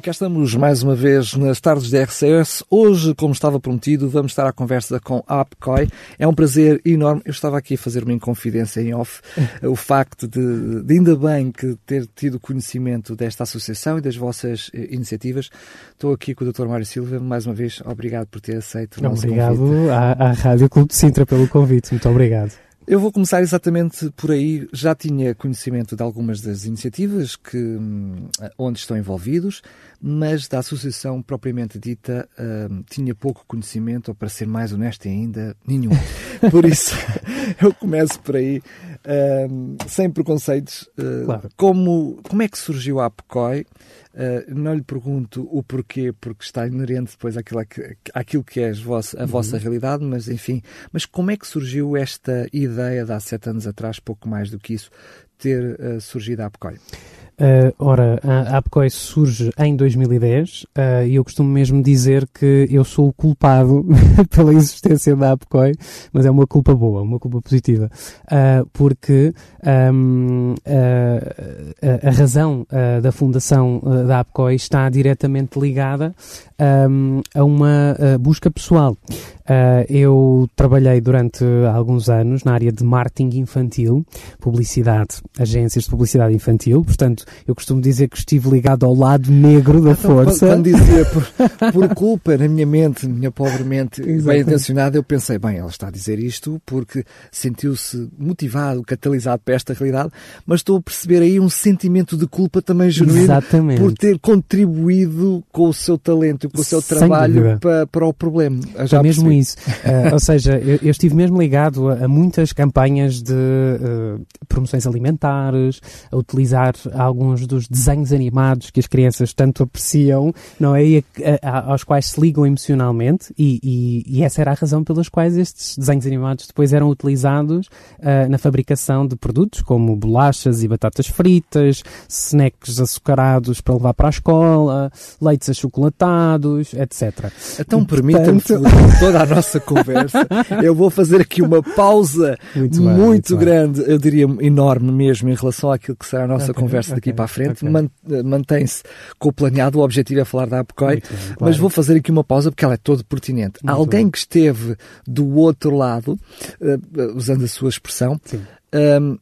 E cá estamos mais uma vez nas tardes da RCS. Hoje, como estava prometido, vamos estar à conversa com a APCOI. É um prazer enorme. Eu estava aqui a fazer uma inconfidência em off. o facto de, de, ainda bem que ter tido conhecimento desta associação e das vossas eh, iniciativas. Estou aqui com o Dr. Mário Silva. Mais uma vez, obrigado por ter aceito o nosso obrigado convite. Obrigado à, à Rádio Clube de Sintra pelo convite. Muito obrigado. Eu vou começar exatamente por aí. Já tinha conhecimento de algumas das iniciativas que, hum, onde estão envolvidos, mas da associação propriamente dita uh, tinha pouco conhecimento, ou para ser mais honesto ainda, nenhum. Por isso, eu começo por aí, uh, sem preconceitos. Uh, claro. como, como é que surgiu a APCOI? Uh, não lhe pergunto o porquê, porque está inerente depois àquilo, àquilo que é a vossa, a uhum. vossa realidade, mas enfim. Mas como é que surgiu esta ideia de há sete anos atrás, pouco mais do que isso, ter uh, surgido a APCOI? Uh, ora, a APCOI surge em 2010 uh, e eu costumo mesmo dizer que eu sou o culpado pela existência da APCOI, mas é uma culpa boa, uma culpa positiva, uh, porque um, a, a, razão da fundação da APCOI está diretamente ligada um, a uma busca pessoal. Uh, eu trabalhei durante alguns anos na área de marketing infantil, publicidade, agências de publicidade infantil, portanto, eu costumo dizer que estive ligado ao lado negro da então, força. Quando dizia por, por, culpa, na minha mente, minha pobre mente bem intencionada, eu pensei, bem, ela está a dizer isto porque sentiu-se motivado, catalisado para esta realidade, mas estou a perceber aí um sentimento de culpa também genuíno Exatamente. por ter contribuído com o seu talento e com o seu trabalho para, para, o problema. Já mesmo percebi isso. Uh, ou seja, eu, eu, estive mesmo ligado a, a muitas campanhas de uh, promoções alimentares, a utilizar alguns dos desenhos animados que as crianças tanto apreciam, não é? E a, a, aos quais se ligam emocionalmente, e, e, e, essa era a razão pelas quais estes desenhos animados depois eram utilizados uh, na fabricação de produtos como bolachas e batatas fritas, snacks açucarados para levar para a escola, leites achocolatados, etc. Então permita-me toda a nossa conversa. eu vou fazer aqui uma pausa muito, muito, muito grande, eu diria enorme mesmo, em relação àquilo que será a nossa okay, conversa daqui okay, para a frente. Okay. Mantém-se com o planeado, o objetivo é falar da APCOI, claro. mas vou fazer aqui uma pausa porque ela é toda pertinente. Muito Alguém bem. que esteve do outro lado, uh, usando a sua expressão, um,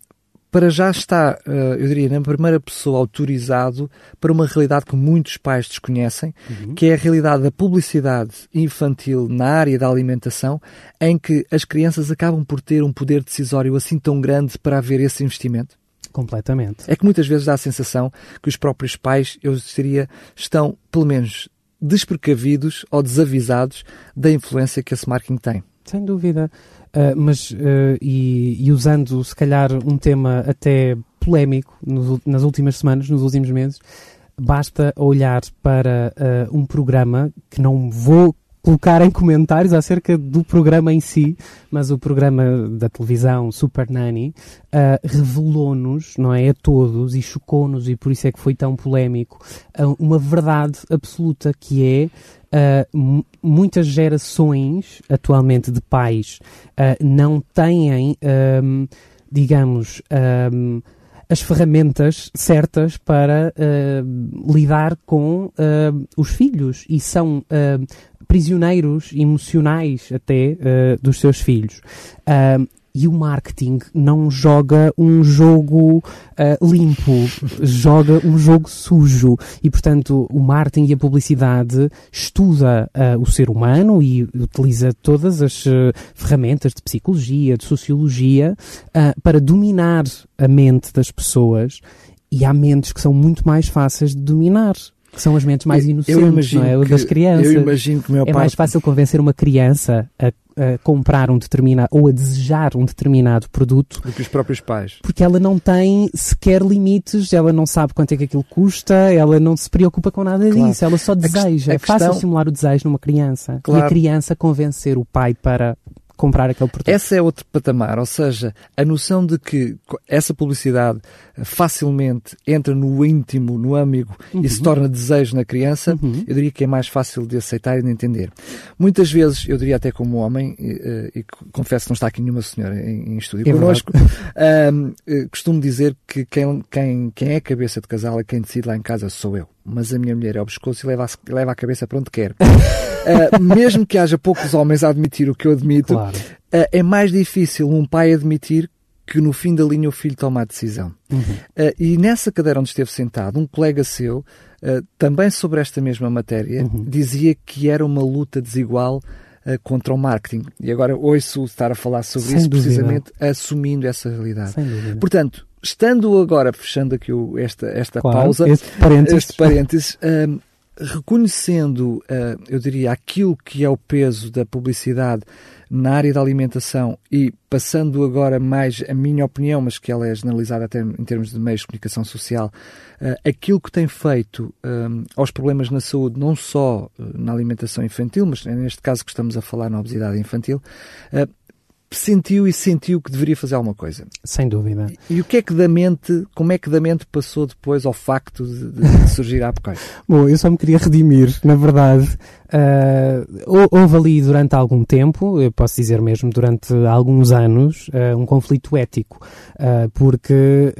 para já está, eh, eu diria, na primeira pessoa autorizado para uma realidade que muitos pais desconhecem, uhum. que é a realidade da publicidade infantil na área da alimentação, em que as crianças acabam por ter um poder decisório assim tão grande para haver esse investimento? Completamente. É que muitas vezes dá a sensação que os próprios pais, eu diria, estão, pelo menos, desprecavidos ou desavisados da influência que esse marketing tem. Sem dúvida. Uh, mas, uh, e, e, usando se calhar um tema até polémico nos, nas últimas semanas, nos últimos meses, basta olhar para uh, um programa que não vou colocar em comentários acerca do programa em si, mas o programa da televisão Super Nanny uh, revelou-nos, não é, a todos e chocou-nos e por isso é que foi tão polémico, uh, uma verdade absoluta que é Uh, muitas gerações atualmente de pais uh, não têm, um, digamos, um, as ferramentas certas para uh, lidar com os filhos e são prisioneiros emocionais até uh, dos seus filhos. E o marketing não joga um jogo uh, limpo, joga um jogo sujo. E, portanto, o marketing e a publicidade estuda uh, o ser humano e utiliza todas as uh, ferramentas de psicologia, de sociologia, para dominar a mente das pessoas. E há mentes que são muito mais fáceis de dominar que são as mentes mais inocentes, não é? O das crianças. Eu imagino que meu é mais fácil convencer uma criança a, a, comprar um determinado ou a desejar um determinado produto do que os próprios pais. Porque ela não tem sequer limites, ela não sabe quanto é que aquilo custa, ela não se preocupa com nada claro. disso, ela só deseja. é questão... fácil simular o desejo numa criança. Claro. E a criança convencer o pai para comprar aquele produto. Esse é outro patamar, ou seja, a noção de que essa publicidade facilmente entra no íntimo, no âmago uhum. e se torna desejo na criança, uhum. eu diria que é mais fácil de aceitar e de entender. Muitas vezes, eu diria até como homem, e, e confesso que não está aqui nenhuma senhora em, em estúdio é connosco, um, eh, costumo dizer que quem, quem, quem é cabeça de casal é quem decide lá em casa sou eu mas a minha mulher é o pescoço e leva a, leva a cabeça para onde quer. uh, mesmo que haja poucos homens a admitir o que eu admito, claro. uh, é mais difícil um pai admitir que no fim da linha o filho toma a decisão. Uhum. Uh, e nessa cadeira onde esteve sentado, um colega seu, também sobre esta mesma matéria, uhum. dizia que era uma luta desigual contra o marketing. E agora ouço estar a falar sobre Sem isso dúvida. precisamente assumindo essa realidade. Portanto, estando agora, fechando aqui o, esta, esta claro, pausa, este parênteses, este parênteses um, reconhecendo, uh, eu diria, aquilo que é o peso da publicidade na área da alimentação e passando agora mais a minha opinião, mas que ela é generalizada até em termos de meios de comunicação social, uh, aquilo que tem feito um, aos problemas na saúde, não só na alimentação infantil, mas neste caso que estamos a falar na obesidade infantil, uh, sentiu e sentiu que deveria fazer alguma coisa. Sem dúvida. E, e, o que é que da mente, como é que da mente passou depois ao facto de, de surgir a Apocai? Bom, eu só me queria redimir, na verdade. Uh, houve ali durante algum tempo, eu posso dizer mesmo durante alguns anos, uh, um conflito ético, uh, porque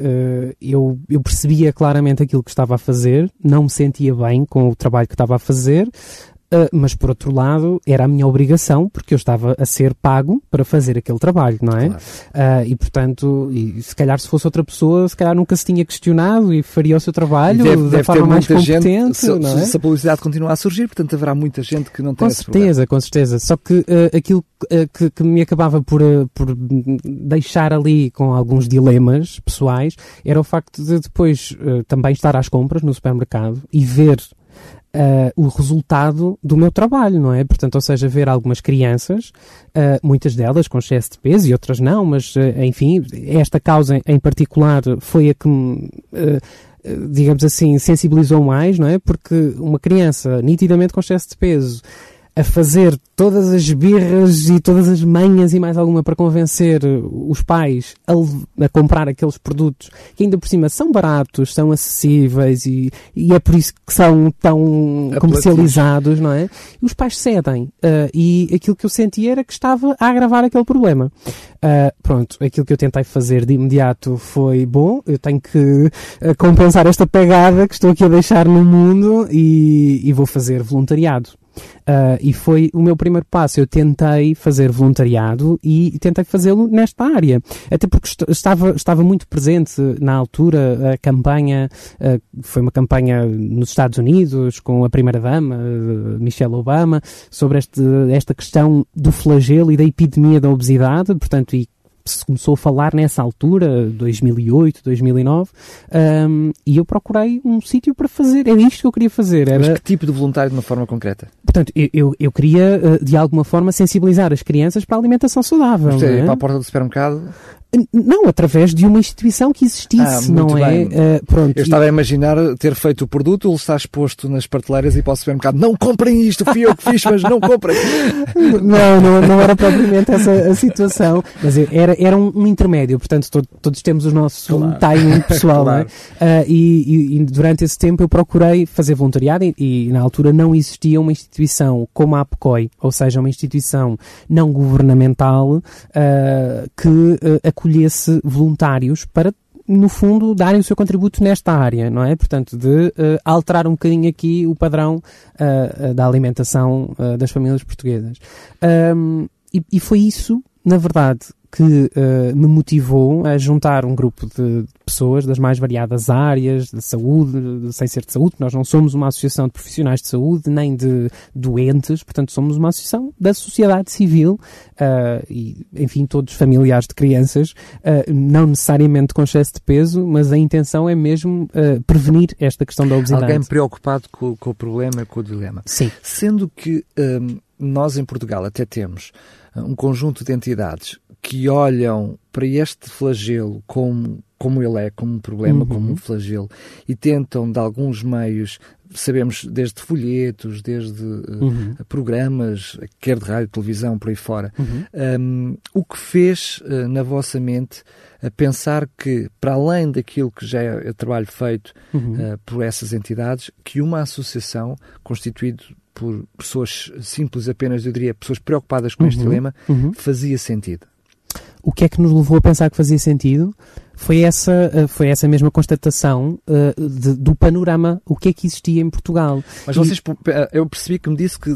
eu, eu percebia claramente aquilo que estava a fazer, não me sentia bem com o trabalho que estava a fazer, Uh, mas por outro lado, era a minha obrigação, porque eu estava a ser pago para fazer aquele trabalho, não é? Claro. Uh, e portanto, e, se calhar se fosse outra pessoa, se calhar nunca se tinha questionado e faria o seu trabalho deve, da deve forma mais competente. Gente, se, é? se, a publicidade continua a surgir, portanto haverá muita gente que não tem Com certeza, com certeza. Só que uh, aquilo que, que, me acabava por, por deixar ali com alguns dilemas pessoais era o facto de depois também estar às compras no supermercado e ver uh, o resultado do meu trabalho, não é? Portanto, ou seja, ver algumas crianças, uh, muitas delas com excesso de peso e outras não, mas uh, enfim, esta causa em particular foi a que me digamos assim, sensibilizou mais, não é? Porque uma criança nitidamente com excesso de peso a fazer todas as birras e todas as manhas e mais alguma para convencer os pais a, a, comprar aqueles produtos que ainda por cima são baratos, são acessíveis e, e é por isso que são tão comercializados, não é? E os pais cedem. Uh, e aquilo que eu senti era que estava a agravar aquele problema. Uh, pronto, aquilo que eu tentei fazer de imediato foi bom, eu tenho que uh, compensar esta pegada que estou aqui a deixar no mundo e, e vou fazer voluntariado. Uh, e foi o meu primeiro passo. Eu tentei fazer voluntariado e tentei fazê-lo nesta área. Até porque estava, estava muito presente na altura a campanha, uh, foi uma campanha nos Estados Unidos com a primeira-dama, uh, Michelle Obama, sobre este, esta questão do flagelo e da epidemia da obesidade, portanto, e se começou a falar nessa altura, 2008, 2009, um, e eu procurei um sítio para fazer. Era isto que eu queria fazer. Era... Mas que tipo de voluntário de uma forma concreta? Portanto, eu, eu, eu queria, uh, de alguma forma, sensibilizar as crianças para a alimentação saudável. Você é? para a porta do supermercado? Não, através de uma instituição que existisse, ah, não é? Uh, pronto. Eu estava a imaginar ter feito o produto, ele está exposto nas prateleiras e para o supermercado, não comprem isto, fui eu que fiz, mas não comprem. não, não, não era propriamente essa a situação, mas era, era um, um intermédio, portanto to, todos temos o nosso claro. timing pessoal, claro. não é? Uh, e, e, durante esse tempo eu procurei fazer voluntariado e, e, na altura não existia uma instituição como a APCOI, ou seja, uma instituição não governamental uh, que acolhesse voluntários para no fundo, darem o seu contributo nesta área, não é? Portanto, de uh, alterar um bocadinho aqui o padrão uh, da alimentação das famílias portuguesas. Um, e, e, foi isso, na verdade, que uh, me motivou a juntar um grupo de pessoas das mais variadas áreas de saúde, de, sem ser de saúde. Nós não somos uma associação de profissionais de saúde nem de doentes, portanto, somos uma associação da sociedade civil uh, e, enfim, todos familiares de crianças, uh, não necessariamente com excesso de peso, mas a intenção é mesmo prevenir esta questão da obesidade. Alguém preocupado com, com, o problema, com o dilema. Sim. Sendo que um, nós em Portugal até temos um conjunto de entidades que olham para este flagelo como como ele é, como um problema, uhum. como um flagelo, e tentam, de alguns meios, sabemos desde folhetos, desde uh, uhum. programas, quer de rádio, televisão, por aí fora, uhum. um, o que fez uh, na vossa mente a pensar que, para além daquilo que já é, é trabalho feito uh, por essas entidades, que uma associação constituída por pessoas simples apenas, eu diria, pessoas preocupadas com este uhum. dilema, uhum. fazia sentido. O que é que nos levou a pensar que fazia sentido? Foi essa, eh, foi essa mesma constatação uh, de, do panorama, o que é que existia em Portugal. Mas e... vocês, eh, eu percebi que me disse que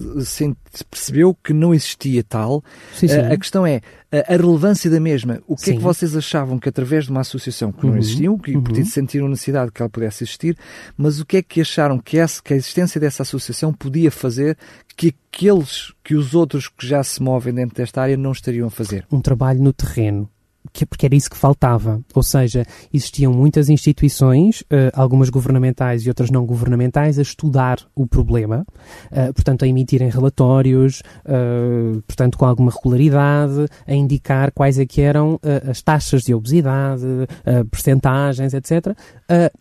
percebeu que não existia tal. Sim, sim. Uh, a questão é a relevância da mesma. O que sim. é que vocês achavam que através de uma associação que uhum. não existia, que uhum. sentiram necessidade que ela pudesse existir, mas o que é que acharam que, essa, que a existência dessa associação podia fazer que aqueles, que os outros que já se movem dentro desta área não estariam a fazer? Um trabalho no terreno que, porque era isso que faltava. Ou seja, existiam muitas instituições, uh, algumas governamentais e outras não governamentais, a estudar o problema, uh, portanto, a emitirem relatórios, uh, portanto, com alguma regularidade, a indicar quais é que eram as taxas de obesidade, percentagens, etc.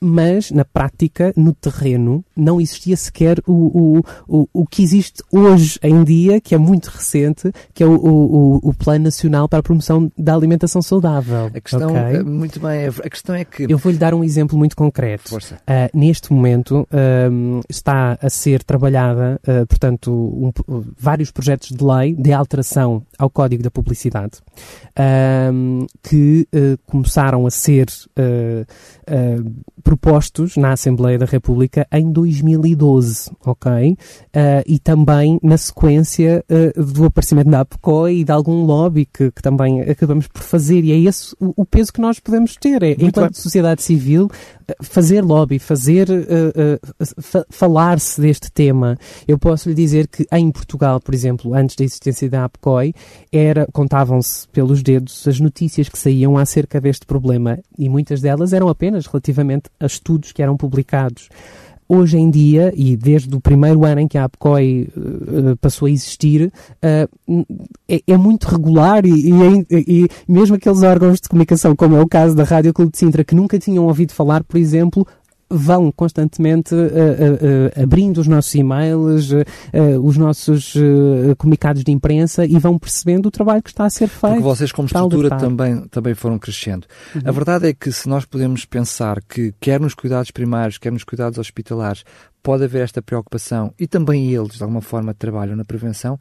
mas, na prática, no terreno, não existia sequer o, o, o, o que existe hoje em dia, que é muito recente, que é o, o, o Plano Nacional para a Promoção da Alimentação saudável. A questão, okay? Eh, muito bem, a questão é que... Eu vou-lhe dar um exemplo muito concreto. Força. Uh, neste momento uh, está a ser trabalhada, uh, portanto, um, vários projetos de lei de alteração ao Código da Publicidade que começaram a ser propostos na Assembleia da República em 2012, ok? e também na sequência do aparecimento da APCOI e de algum lobby que, que também acabamos por fazer e é esse o, o peso que nós podemos ter. É, enquanto bem. sociedade civil, eh, fazer lobby, fazer uh, uh, falar-se deste tema. Eu posso lhe dizer que em Portugal, por exemplo, antes da existência da APCOI, era, contavam-se pelos dedos as notícias que saíam acerca deste problema e muitas delas eram apenas relativamente a estudos que eram publicados hoje em dia, e desde o primeiro ano em que a APCOI uh, passou a existir, uh, é, é, muito regular e, e, e, mesmo aqueles órgãos de comunicação, como é o caso da Rádio Clube de Sintra, que nunca tinham ouvido falar, por exemplo, vão constantemente uh, uh, uh, abrindo os nossos e-mails, os nossos comunicados de imprensa e vão percebendo o trabalho que está a ser feito. Porque vocês, como estrutura, também, também foram crescendo. Uhum. A verdade é que se nós podemos pensar que, quer nos cuidados primários, quer nos cuidados hospitalares, pode haver esta preocupação e também eles, de alguma forma, trabalham na prevenção,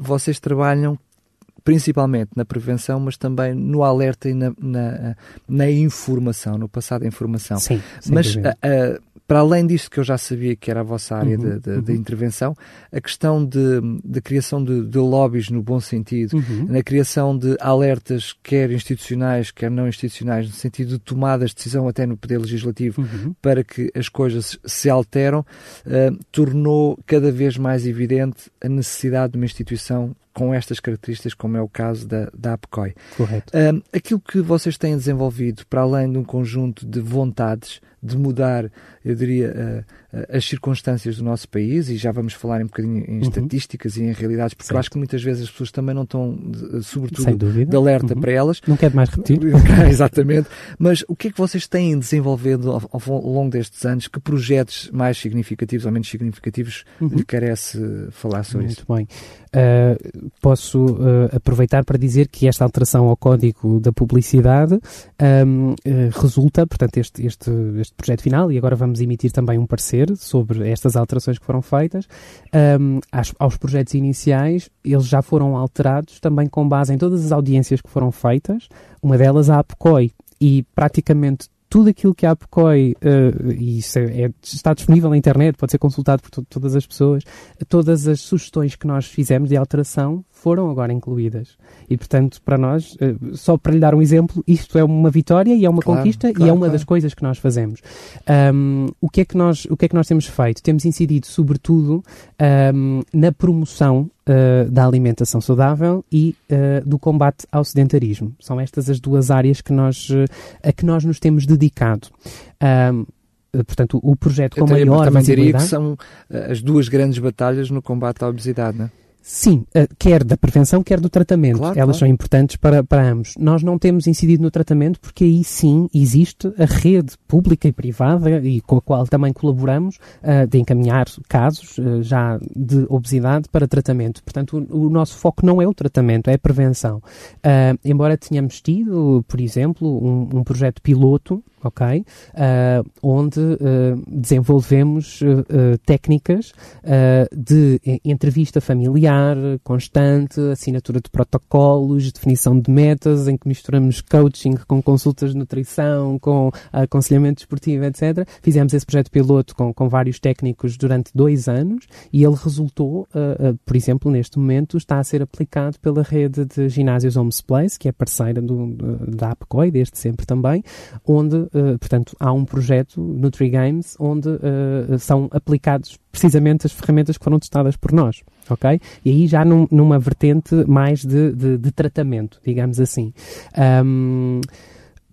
vocês trabalham principalmente na prevenção, mas também no alerta e na, na, na informação, no passado informação. Sim, mas para além disto que eu já sabia que era a vossa área uhum, de, de, uhum. de, intervenção, a questão de, de criação de, de lobbies no bom sentido, uhum. na criação de alertas, quer institucionais, quer não institucionais, no sentido de tomadas de decisão até no Poder Legislativo, uhum. para que as coisas se alteram, uh, tornou cada vez mais evidente a necessidade de uma instituição com estas características, como é o caso da, da APCOI. Correto. Um, aquilo que vocês têm desenvolvido, para além de um conjunto de vontades de mudar, eu diria, uh, uh, as circunstâncias do nosso país, e já vamos falar um bocadinho em uhum. estatísticas e em realidades, porque certo. eu acho que muitas vezes as pessoas também não estão, sobretudo, de alerta uhum. para elas. Não quero mais repetir. Exatamente. Mas o que é que vocês têm desenvolvido ao, ao, longo destes anos? Que projetos mais significativos ou menos significativos uhum. lhe carece falar sobre Muito isso? Muito bem. Uh, posso uh, aproveitar para dizer que esta alteração ao Código da Publicidade um, uh, resulta, portanto, este, este, este projeto final, e agora vamos emitir também um parecer sobre estas alterações que foram feitas. Um, aos, aos projetos iniciais, eles já foram alterados também com base em todas as audiências que foram feitas, uma delas a APCOI, e praticamente tudo aquilo que a APCOI, uh, e isso é, é, está disponível na internet, pode ser consultado por todas as pessoas, todas as sugestões que nós fizemos de alteração foram agora incluídas. E, portanto, para nós, uh, só para lhe dar um exemplo, isto é uma vitória e é uma claro, conquista claro, e é uma claro. das coisas que nós fazemos. Um, o, que é que nós, o que é que nós temos feito? Temos incidido, sobretudo, um, na promoção uh, da alimentação saudável e uh, do combate ao sedentarismo. São estas as duas áreas que nós, uh, a que nós nos temos dedicado. Portanto, o projeto com maior também diria que são as duas grandes batalhas no combate à obesidade, não é? Sim, uh, quer da prevenção, quer do tratamento. Claro, Elas claro. são importantes para, para ambos. Nós não temos incidido no tratamento porque aí sim existe a rede pública e privada e com a qual também colaboramos uh, de encaminhar casos uh, já de obesidade para tratamento. Portanto, o, o, nosso foco não é o tratamento, é a prevenção. embora tenhamos tido, por exemplo, um, um projeto piloto ok? Uh, onde uh, desenvolvemos uh, técnicas de entrevista familiar constante, assinatura de protocolos, definição de metas, em que misturamos coaching com consultas de nutrição, com aconselhamento esportivo, etc. Fizemos esse projeto piloto com, com vários técnicos durante dois anos e ele resultou, por exemplo, neste momento, está a ser aplicado pela rede de ginásios Homes Place, que é parceira do, da APCOI, desde sempre também, onde uh, portanto, há um projeto, NutriGames, onde uh, são aplicados precisamente as ferramentas que foram testadas por nós, ok? E aí já num, numa vertente mais de, de, de tratamento, digamos assim. Um,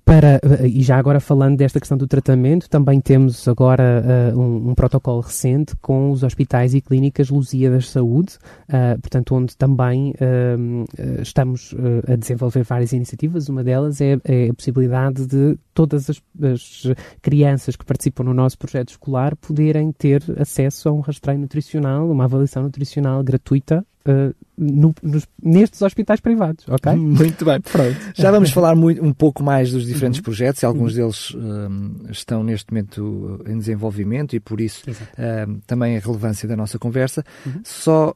para, e já agora falando desta questão do tratamento, também temos agora uh, um, um, protocolo recente com os hospitais e clínicas Lusíadas de Saúde, uh, portanto, onde também uh, estamos a desenvolver várias iniciativas. Uma delas é, é a possibilidade de todas as, as, crianças que participam no nosso projeto escolar poderem ter acesso a um rastreio nutricional, uma avaliação nutricional gratuita Uh, no, nos, nestes hospitais privados, ok? Muito bem. Pronto. Já vamos falar muito, um pouco mais dos diferentes uhum. projetos, alguns uhum. deles uh, estão neste momento em desenvolvimento e por isso uh, também a relevância da nossa conversa. Uhum. Só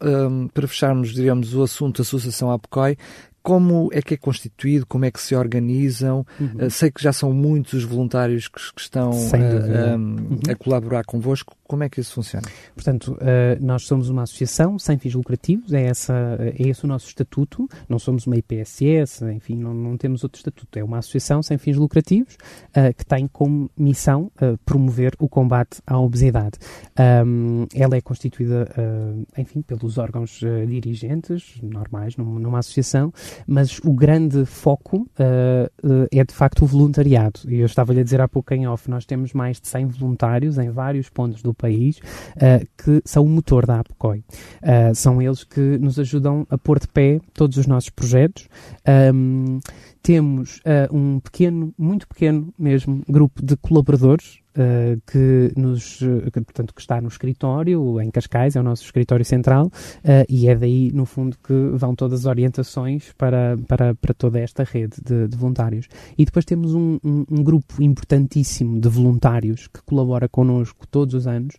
para fecharmos, digamos, o assunto da Associação APCOI, como é que é constituído, como é que se organizam. Uhum. Uh, sei que já são muitos os voluntários que, que estão uh, uhum. a colaborar convosco. Como é que isso funciona? Portanto, uh, nós somos uma associação sem fins lucrativos, é, essa, é esse o nosso estatuto. Não somos uma IPSS, enfim, não, não temos outro estatuto. É uma associação sem fins lucrativos que tem como missão promover o combate à obesidade. Ela é constituída, enfim, pelos órgãos dirigentes normais numa, associação mas o grande foco é de facto o voluntariado. E eu estava-lhe a dizer há pouco em off, nós temos mais de 100 voluntários em vários pontos do país uh, que são o motor da APCOI. são eles que nos ajudam a pôr de pé todos os nossos projetos. Um, temos uh, um pequeno, muito pequeno mesmo, grupo de colaboradores uh, que nos, uh, portanto, que está no escritório, em Cascais, é o nosso escritório central, uh, e é daí, no fundo, que vão todas as orientações para, para, para toda esta rede de, de voluntários. E depois temos um, um, um, grupo importantíssimo de voluntários que colabora connosco todos os anos,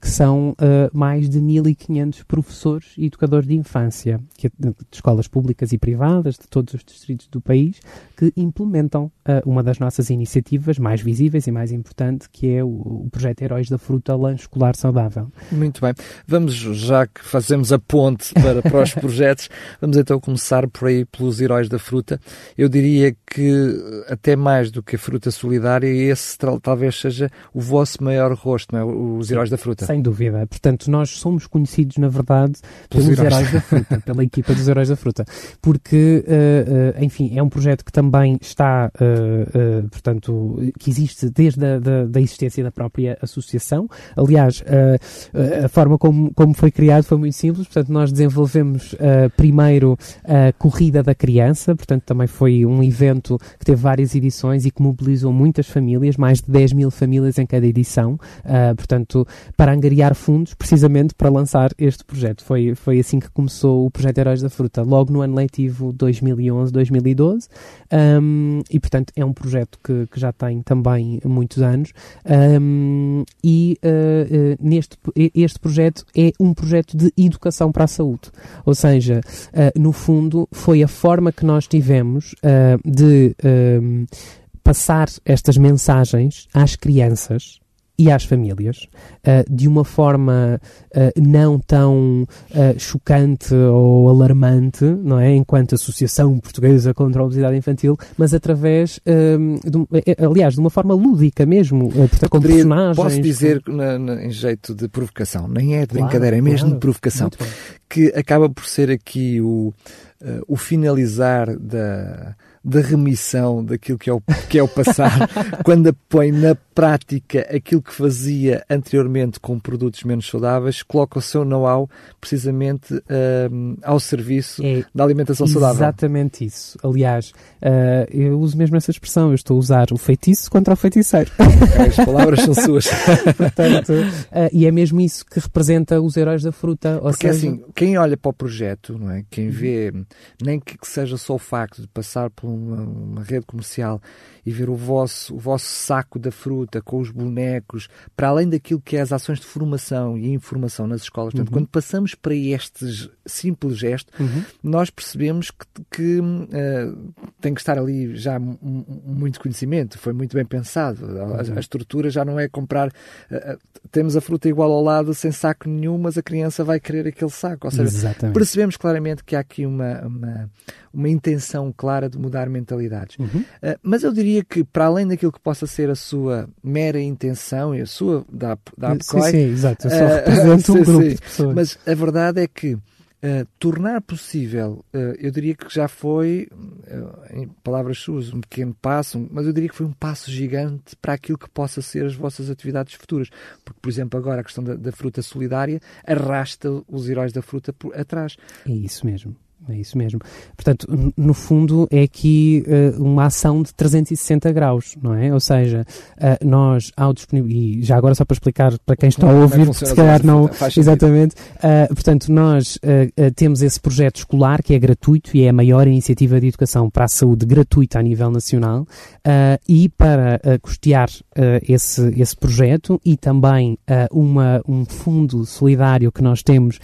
que são mais de 1.500 professores e educadores de infância, que, de escolas públicas e privadas, de todos os distritos do país, que implementam uma das nossas iniciativas mais visíveis e mais importantes importante, que é o, o projeto Heróis da Fruta Lanche Escolar Saudável. Muito bem. Vamos, já que fazemos a ponte para, para os projetos, vamos então começar por aí pelos Heróis da Fruta. Eu diria que até mais do que a fruta solidária, esse talvez seja o vosso maior rosto, não é? os Heróis da Fruta. Sem dúvida. Portanto, nós somos conhecidos, na verdade, pelos, pelos heróis. heróis. da Fruta, pela equipa dos Heróis da Fruta. Porque, uh, uh, enfim, é um projeto que também está, uh, portanto, que existe desde a da, da existência da própria associação. Aliás, uh, a forma como, como foi criado foi muito simples, portanto, nós desenvolvemos uh, primeiro a Corrida da Criança, portanto, também foi um evento que teve várias edições e que mobilizou muitas famílias, mais de 10 mil famílias em cada edição, uh, portanto, para angariar fundos precisamente para lançar este projeto. Foi, foi assim que começou o projeto Heróis da Fruta, logo no ano letivo 2011-2012, um, e portanto é um projeto que, que já tem também muitos anos anos, um, e uh, neste, este projeto é um projeto de educação para a saúde. Ou seja, uh, no fundo, foi a forma que nós tivemos de passar estas mensagens às crianças e às famílias uh, de uma forma uh, não tão uh, chocante ou alarmante, não é? Enquanto Associação Portuguesa contra a Obesidade Infantil, mas através, de, aliás, de uma forma lúdica mesmo, portanto, com personagens. Posso dizer, com... na, na, em jeito de provocação, nem é de claro, brincadeira, é mesmo claro. de provocação, que acaba por ser aqui o, o finalizar da da remissão daquilo que é o, que é o passar, quando põe na prática aquilo que fazia anteriormente com produtos menos saudáveis, coloca o seu know-how precisamente uh, ao serviço é da alimentação saudável. Exatamente isso. Aliás, uh, eu uso mesmo essa expressão, eu estou a usar o feitiço contra o feiticeiro. as palavras são suas. Portanto, uh, e é mesmo isso que representa os heróis da fruta. Porque seja... assim, quem olha para o projeto, não é? quem vê, nem que seja só o facto de passar por uma, uma rede comercial e ver o vosso, o vosso saco da fruta com os bonecos, para além daquilo que é as ações de formação e informação nas escolas. Portanto, uhum. quando passamos para este simples gesto, uhum. nós percebemos que, que uh, tem que estar ali já muito conhecimento, foi muito bem pensado. A, a uhum. estrutura já não é comprar. Uh, temos a fruta igual ao lado, sem saco nenhum, mas a criança vai querer aquele saco. Ou seja, Exatamente. percebemos claramente que há aqui uma, uma, uma intenção clara de mudar mentalidades. Uhum. Uh, mas eu diria que, para além daquilo que possa ser a sua mera intenção e a sua da, da Apcoy, sim, sim, exato, eu só uh, represento um grupo sim, de pessoas. Mas a verdade é que Uh, tornar possível, uh, eu diria que já foi, uh, em palavras suas, um pequeno passo, mas eu diria que foi um passo gigante para aquilo que possa ser as vossas atividades futuras. Porque, por exemplo, agora a questão da, da fruta solidária arrasta os heróis da fruta por, atrás. É isso mesmo. É isso mesmo. Portanto, no fundo, é aqui uh, uma ação de 360 graus, não é? Ou seja, uh, nós, ao disponibilizar, e já agora só para explicar para quem está a ouvir, é se calhar não. Exatamente. Uh, portanto, nós temos esse projeto escolar que é gratuito e é a maior iniciativa de educação para a saúde gratuita a nível nacional. e para custear esse, esse projeto e também uma, um fundo solidário que nós temos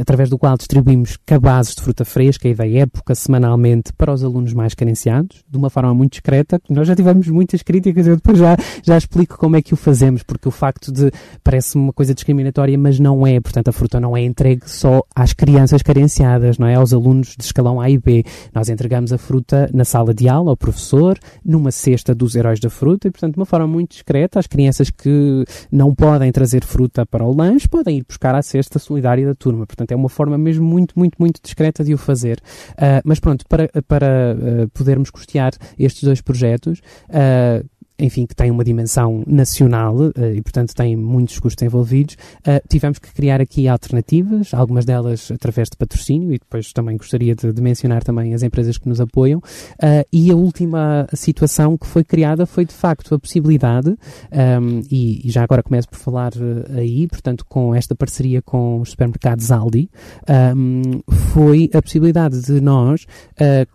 através do qual distribuímos cabazes de fruta fresca e da época semanalmente para os alunos mais carenciados, de uma forma muito discreta. Nós já tivemos muitas críticas, eu depois já, já explico como é que o fazemos, porque o facto de parece uma coisa discriminatória, mas não é. Portanto, a fruta não é entregue só às crianças carenciadas, não é? Aos alunos de escalão A e B. Nós entregamos a fruta na sala de aula ao professor, numa cesta dos heróis da fruta e, portanto, de uma forma muito discreta. As crianças que não podem trazer fruta para o lanche podem ir buscar a cesta solidária da turma turma. Portanto, é uma forma mesmo muito, muito, muito discreta de o fazer. Uh, mas pronto, para, para uh, podermos custear estes dois projetos, uh, enfim, que tem uma dimensão nacional uh, e, portanto, tem muitos custos envolvidos, uh, tivemos que criar aqui alternativas, algumas delas através de patrocínio e depois também gostaria de, de mencionar também as empresas que nos apoiam. Uh, e a última situação que foi criada foi, de facto, a possibilidade, um, ehm, e, e, já agora começo por falar aí, portanto, com esta parceria com os supermercados Aldi, um, ehm, foi a possibilidade de nós,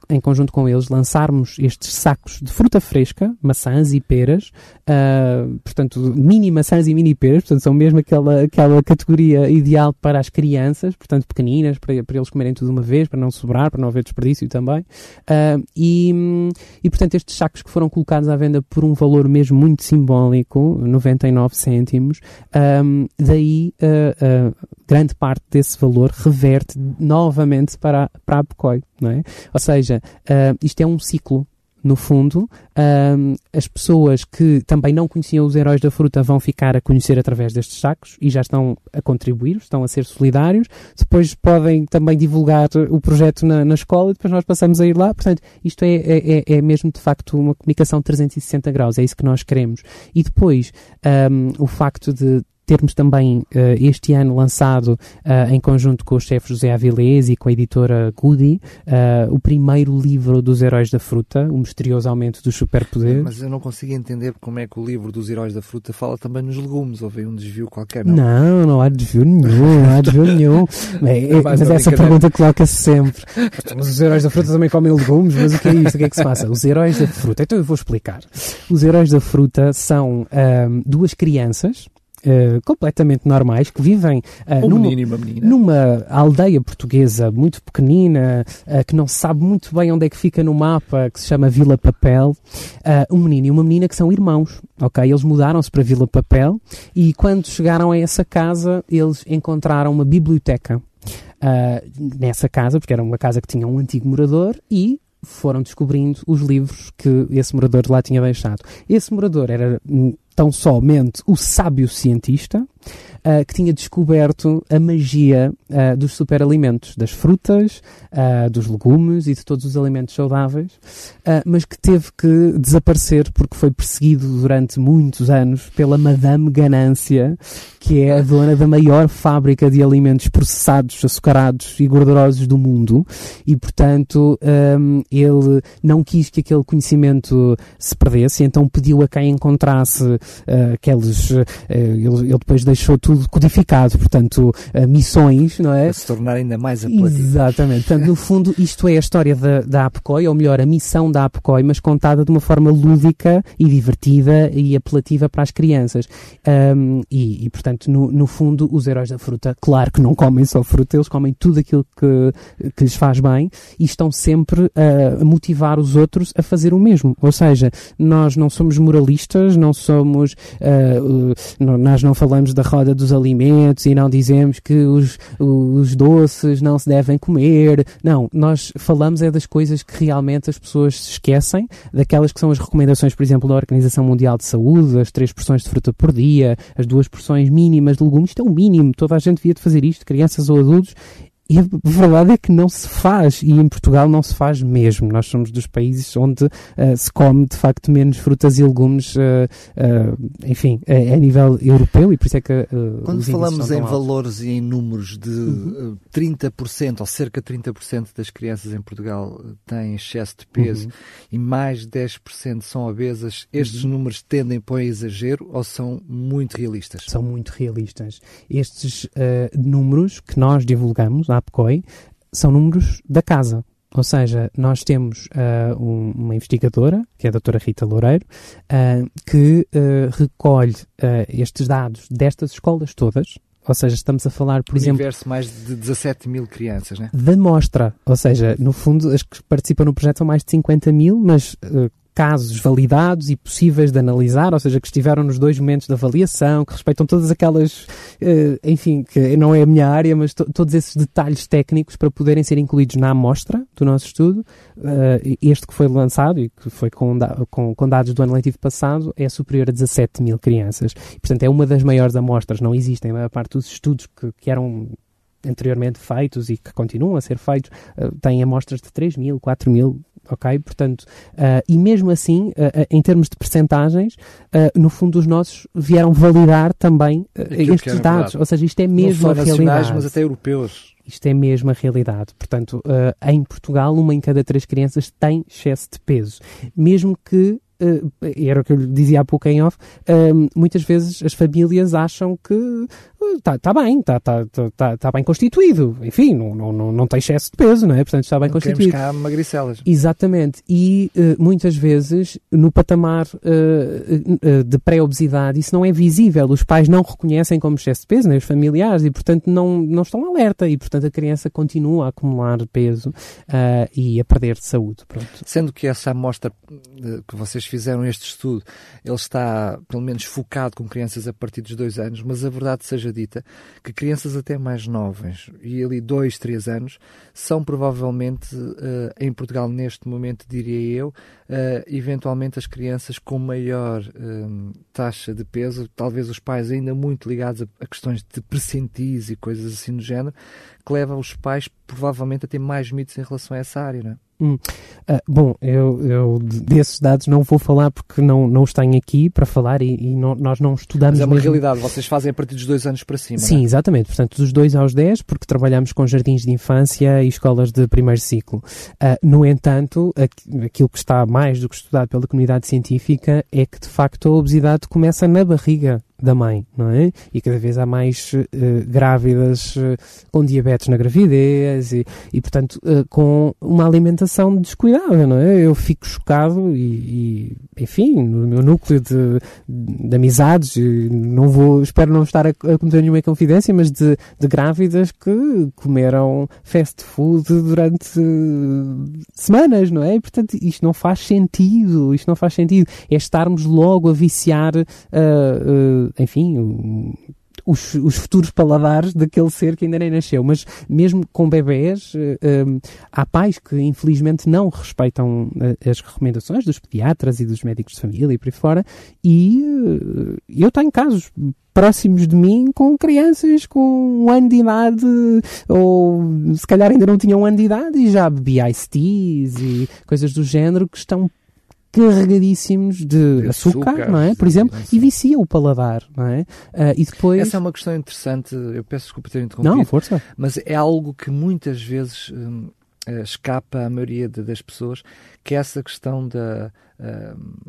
em conjunto com eles, lançarmos estes sacos de fruta fresca, maçãs e peras, uh, portanto, mini maçãs e mini peras, portanto, são mesmo aquela, aquela categoria ideal para as crianças, portanto, pequeninas, para, para eles comerem tudo de uma vez, para não sobrar, para não haver desperdício também. Uh, e, e, portanto, estes sacos que foram colocados à venda por um valor mesmo muito simbólico, 99 cêntimos, um, daí uh, grande parte desse valor reverte novamente para, para a Pecoi, não é? Ou seja, isto é um ciclo no fundo, um, as pessoas que também não conheciam os heróis da fruta vão ficar a conhecer através destes sacos e já estão a contribuir, estão a ser solidários. Depois podem também divulgar o projeto na, na escola e depois nós passamos a ir lá. Portanto, isto é, é, é, é mesmo de facto uma comunicação 360 graus, é isso que nós queremos. E depois, um, o facto de termos também uh, este ano lançado, uh, em conjunto com o chefe José Avilés e com a editora Goody, uh, o primeiro livro dos Heróis da Fruta, O Misterioso Aumento dos Superpoderes. Mas eu não consigo entender como é que o livro dos Heróis da Fruta fala também nos legumes. Houve um desvio qualquer, não? Não, não há desvio nenhum, não há desvio nenhum. É, é, mas essa pergunta coloca-se sempre. Mas os Heróis da Fruta também comem legumes, mas o que é isto? O que é que se passa? Os Heróis da Fruta, então eu vou explicar. Os Heróis da Fruta são um, duas crianças Uh, completamente normais que vivem uh, um numa, numa aldeia portuguesa muito pequenina uh, que não se sabe muito bem onde é que fica no mapa que se chama Vila Papel. Um menino e uma menina que são irmãos ok? Eles mudaram-se para Vila Papel e quando chegaram a essa casa eles encontraram uma biblioteca nessa casa porque era uma casa que tinha um antigo morador e foram descobrindo os livros que esse morador lá tinha deixado. Esse morador era hum, tão somente o sábio cientista, uh, que tinha descoberto a magia uh, dos superalimentos, das frutas, uh, dos legumes e de todos os alimentos saudáveis, mas que teve que desaparecer porque foi perseguido durante muitos anos pela Madame Ganância, que é a dona da maior fábrica de alimentos processados, açucarados e gordurosos do mundo, e portanto um, ele não quis que aquele conhecimento se perdesse, então pediu a quem encontrasse aqueles. Uh, ele, ele, depois deixou tudo codificado, portanto, uh, missões, não é? Para se tornar ainda mais apelativo. Exatamente. Portanto, no fundo, isto é a história da, da APCOI, ou melhor, a missão da APCOI, mas contada de uma forma lúdica e divertida e apelativa para as crianças. Um, e, e, portanto, Portanto, no, no, fundo, os heróis da fruta, claro que não comem só fruta, eles comem tudo aquilo que, que lhes faz bem e estão sempre a motivar os outros a fazer o mesmo. Ou seja, nós não somos moralistas, não somos, uh, uh, nós não falamos da roda dos alimentos e não dizemos que os, os doces não se devem comer. Não, nós falamos é das coisas que realmente as pessoas se esquecem, daquelas que são as recomendações, por exemplo, da Organização Mundial de Saúde, as três porções de fruta por dia, as duas porções mínimas de legumes, isto é o mínimo, toda a gente devia de fazer isto, crianças ou adultos, e a verdade é que não se faz, e em Portugal não se faz mesmo. Nós somos dos países onde uh, se come de facto menos frutas e legumes, uh, uh, enfim, a, a, nível europeu, e por isso é que. Quando falamos em valores e em números de uhum. 30% ou cerca de 30% das crianças em Portugal têm excesso de peso uhum. e mais de 10% são obesas, estes uhum. números tendem para o exagero ou são muito realistas? São muito realistas. Estes números que nós divulgamos, APCOI, são números da casa. Ou seja, nós temos uh, um, uma investigadora, que é a doutora Rita Loureiro, uh, que uh, recolhe estes dados destas escolas todas, ou seja, estamos a falar, por exemplo. Universo mais de 17 mil crianças, né? Da mostra. Ou seja, no fundo, as que participam no projeto são mais de 50 mil, mas uh, casos validados e possíveis de analisar, ou seja, que estiveram nos dois momentos da avaliação, que respeitam todas aquelas, uh, enfim, que não é a minha área, mas to todos esses detalhes técnicos para poderem ser incluídos na amostra do nosso estudo. Uh, este que foi lançado e que foi com, com, com, dados do ano letivo passado é superior a 17 mil crianças. E, portanto, é uma das maiores amostras. Não existem a maior parte dos estudos que, que eram anteriormente feitos e que continuam a ser feitos, uh, têm amostras de 3 mil, 4 mil, ok? Portanto, uh, e mesmo assim, uh, em termos de percentagens, no fundo os nossos vieram validar também estes dados, ou seja, isto é mesmo Não só a realidade. mas até europeus. Isto é mesmo a realidade. Portanto, em Portugal, uma em cada três crianças tem excesso de peso. Mesmo que uh, era o que eu lhe dizia há pouco em off, uh, muitas vezes as famílias acham que está uh, tá bem, está tá, tá, tá, bem constituído, enfim, não, não, não tem excesso de peso, não é? Portanto, está bem não constituído. cá magricelas. Exatamente, e uh, muitas vezes no patamar de pré-obesidade isso não é visível, os pais não reconhecem como excesso de peso, nem os familiares, e portanto não, não estão alerta, e portanto a criança continua a acumular peso e a perder de saúde. Pronto. Sendo que essa amostra que vocês fizeram este estudo, ele está, pelo menos, focado com crianças a partir dos dois anos, mas a verdade seja dita que crianças até mais novas, e ali dois, três anos, são provavelmente, uh, em Portugal neste momento, diria eu, uh, eventualmente as crianças com maior uh, taxa de peso, talvez os pais ainda muito ligados a, a questões de pressentis e coisas assim do género, que levam os pais provavelmente a ter mais mitos em relação a essa área, não é? Hum. Uh, bom, eu, eu, desses dados não vou falar porque não, não os tenho aqui para falar e, e não, nós não estudamos. Mas é uma mesmo... realidade, vocês fazem a partir dos dois anos para cima. Sim, é? exatamente. Portanto, dos dois aos dez, porque trabalhamos com jardins de infância e escolas de primeiro ciclo. Uh, no entanto, aquilo que está mais do que estudado pela comunidade científica é que de facto a obesidade começa na barriga da mãe, não é? E cada vez há mais uh, grávidas uh, com diabetes na gravidez e, e portanto, uh, com uma alimentação descuidada, não é? Eu fico chocado e, e enfim, no meu núcleo de, de amizades, não vou, espero não estar a, a cometer nenhuma confidência, mas de, de grávidas que comeram fast food durante semanas, não é? E, portanto, isto não faz sentido, isto não faz sentido. É estarmos logo a viciar enfim, os, os, futuros paladares daquele ser que ainda nem nasceu. Mas mesmo com bebés, uh, há pais que infelizmente não respeitam uh, as recomendações dos pediatras e dos médicos de família e por aí fora. E eu tenho casos próximos de mim com crianças com um ano de idade ou se calhar ainda não tinham um ano de idade e já bebia ice teas e coisas do género que estão carregadíssimos de, de açúcar, açúcar, não é? Por exemplo, sim. e vicia o paladar, não é? Uh, e depois... Essa é uma questão interessante, eu peço desculpa ter interrompido. Não, força. Mas é algo que muitas vezes hum, eh, escapa à maioria de, das pessoas, que é essa questão da,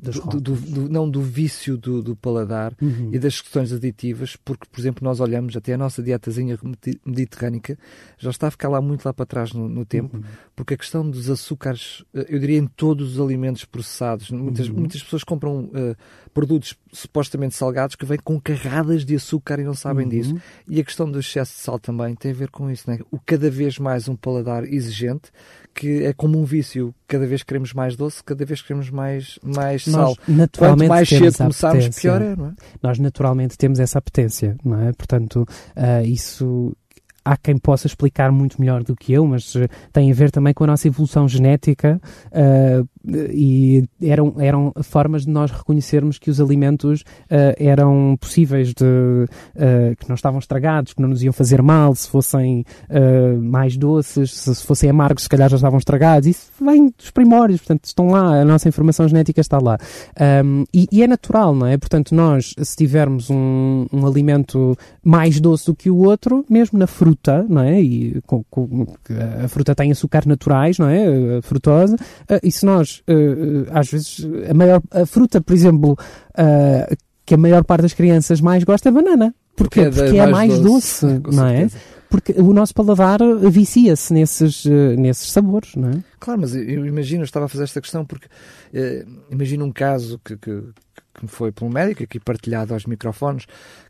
do, do, do, não do vício do, paladar uhum. e das questões aditivas, porque, por exemplo, nós olhamos até a nossa dietazinha mediterrânica, já está a ficar lá muito lá para trás no, no tempo, uhum. porque a questão dos açúcares, eh, eu diria em todos os alimentos processados, muitas, uhum. muitas pessoas compram uh, produtos supostamente salgados que vêm com carradas de açúcar e não sabem disso. E a questão do excesso de sal também tem a ver com isso, né? o cada vez mais um paladar exigente, que é como um vício, cada vez queremos mais doce, cada vez queremos mais, mais sal. Quanto mais cedo começarmos, pior é, não é? Nós naturalmente temos essa apetência, não é? Portanto, uh, isso há quem possa explicar muito melhor do que eu, mas uh, tem a ver também com a nossa evolução genética uh, e eram, eram formas de nós reconhecermos que os alimentos uh, eram possíveis de que não estavam estragados, que não nos iam fazer mal, se fossem mais doces, se, se, fossem amargos, se calhar já estavam estragados. Isso vem dos primórdios, portanto, estão lá, a nossa informação genética está lá. Um, e, e, é natural, não é? Portanto, nós, se tivermos um, um alimento mais doce do que o outro, mesmo na fruta, não é? E com, com, a fruta tem açúcar naturais, não é? A frutose. Uh, e se nós, uh, às vezes, a maior, a fruta, por exemplo, uh, que a maior parte das crianças mais gosta é banana. Porque, porque, é, porque é mais doce, doce não é? Porque o nosso paladar vicia-se nesses, nesses sabores, não é? Claro, mas eu imagino, eu estava a fazer esta questão porque uh, imagino um caso que, que, que foi por um médico, aqui partilhado aos microfones,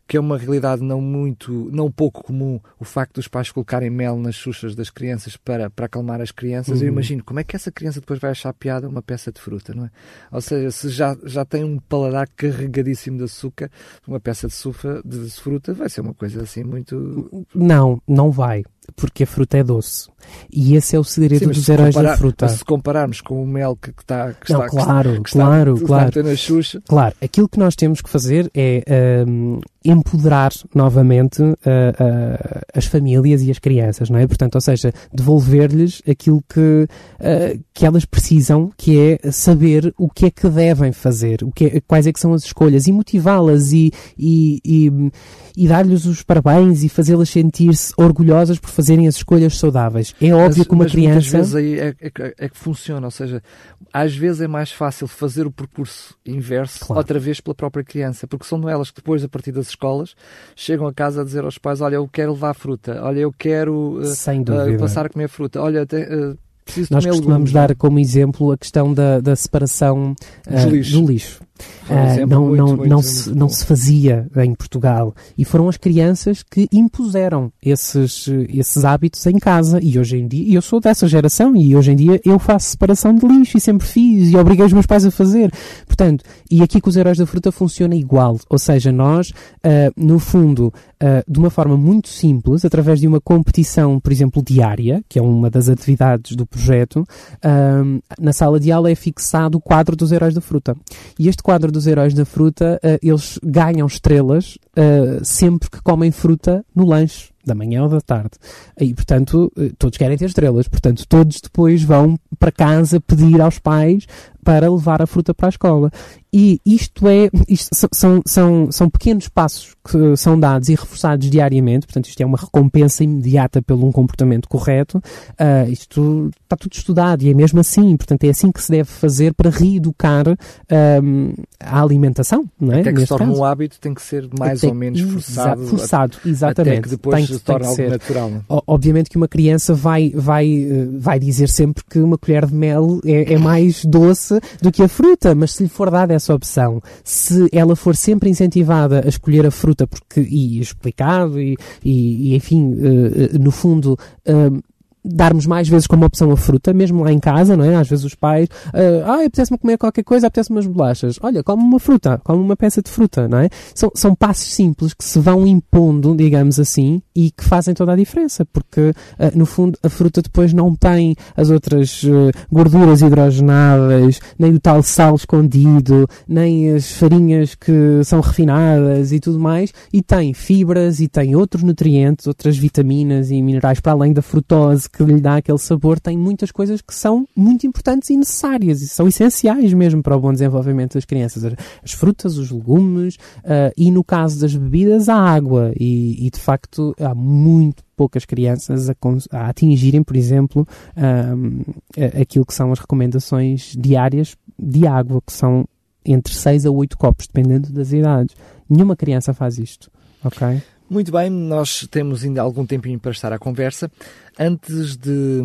que é uma realidade não muito, não pouco comum, o facto dos pais colocarem mel nas xuxas das crianças para, para acalmar as crianças. Uhum. Eu imagino como é que essa criança depois vai achar piada uma peça de fruta, não é? Ou seja, se já, já tem um paladar carregadíssimo de açúcar, uma peça de, sufa, de fruta vai ser uma coisa assim muito. Não, não vai porque a fruta é doce. E esse é o segredo Sim, dos heróis comparar, da fruta. Se compararmos com o mel que, está, que Não, está, claro, que claro, está, claro. Está na Xuxa. Claro, aquilo que nós temos que fazer é um, empoderar novamente uh, uh, as famílias e as crianças, não é? Portanto, ou seja, devolver-lhes aquilo que, uh, que elas precisam, que é saber o que é que devem fazer, o que é, quais é que são as escolhas e motivá-las e, e, e, e dar-lhes os parabéns e fazê-las sentir-se orgulhosas por fazerem as escolhas saudáveis. É óbvio mas, que uma criança. Às vezes aí é, é, é, que funciona, ou seja, às vezes é mais fácil fazer o percurso inverso claro. outra vez pela própria criança, porque são elas que depois, a partir das escolas, chegam a casa a dizer aos pais: Olha, eu quero levar fruta, olha, eu quero uh, uh, passar a comer fruta, olha, te, uh, Nós costumamos dar como exemplo a questão da, da separação lixo. do lixo. Uh, não, muito, não, muito, não, muito, se, não se fazia em Portugal. E foram as crianças que impuseram esses, esses hábitos em casa. E hoje em dia, eu sou dessa geração e hoje em dia eu faço separação de lixo e sempre fiz e obriguei os meus pais a fazer. Portanto, e aqui com os heróis da fruta funciona igual. Ou seja, nós, uh, no fundo, uh, de uma forma muito simples, através de uma competição, por exemplo, diária, que é uma das atividades do projeto, na sala de aula é fixado o quadro dos heróis da fruta. E este quadro dos heróis da fruta, uh, eles ganham estrelas uh, sempre que comem fruta no lanche da manhã ou da tarde. E, portanto, eh, todos querem ter estrelas. Portanto, todos depois vão para casa pedir aos pais para levar a fruta para a escola. E isto é, isto são, são, são pequenos passos que são dados e reforçados diariamente, portanto isto é uma recompensa imediata pelo um comportamento correto, uh, isto está tudo estudado e é mesmo assim, portanto é assim que se deve fazer para reeducar um, a alimentação, não é? Até que se torne um hábito tem que ser mais até, ou menos forçado. forçado, exatamente. Até que depois torne algo ser. natural. Obviamente que uma criança vai, vai, eh, vai dizer sempre que uma colher de mel é, é mais doce do que a fruta, mas se lhe for dada essa opção, se ela for sempre incentivada a escolher a fruta porque, e explicado e, e, e enfim, uh, no fundo, darmos mais vezes como opção a fruta, mesmo lá em casa, não é? Às vezes os pais, uh, ah, apetece-me comer qualquer coisa, apetece-me umas bolachas. Olha, come uma fruta, come uma peça de fruta, não é? São, são passos simples que se vão impondo, digamos assim, e que fazem toda a diferença, porque, uh, no fundo, a fruta depois não tem as outras uh, gorduras hidrogenadas, nem o tal sal escondido, nem as farinhas que são refinadas e tudo mais, e tem fibras e tem outros nutrientes, outras vitaminas e minerais para além da frutose que lhe dá aquele sabor, tem muitas coisas que são muito importantes e necessárias e são essenciais mesmo para o bom desenvolvimento das crianças. As frutas, os legumes uh, e, no caso das bebidas, a água. E, e de facto, há muito poucas crianças a, a atingirem, por exemplo, um, aquilo que são as recomendações diárias de água, que são entre 6 a 8 copos, dependendo das idades. Nenhuma criança faz isto, ok? Muito bem, nós temos ainda algum tempinho para estar à conversa. Antes de,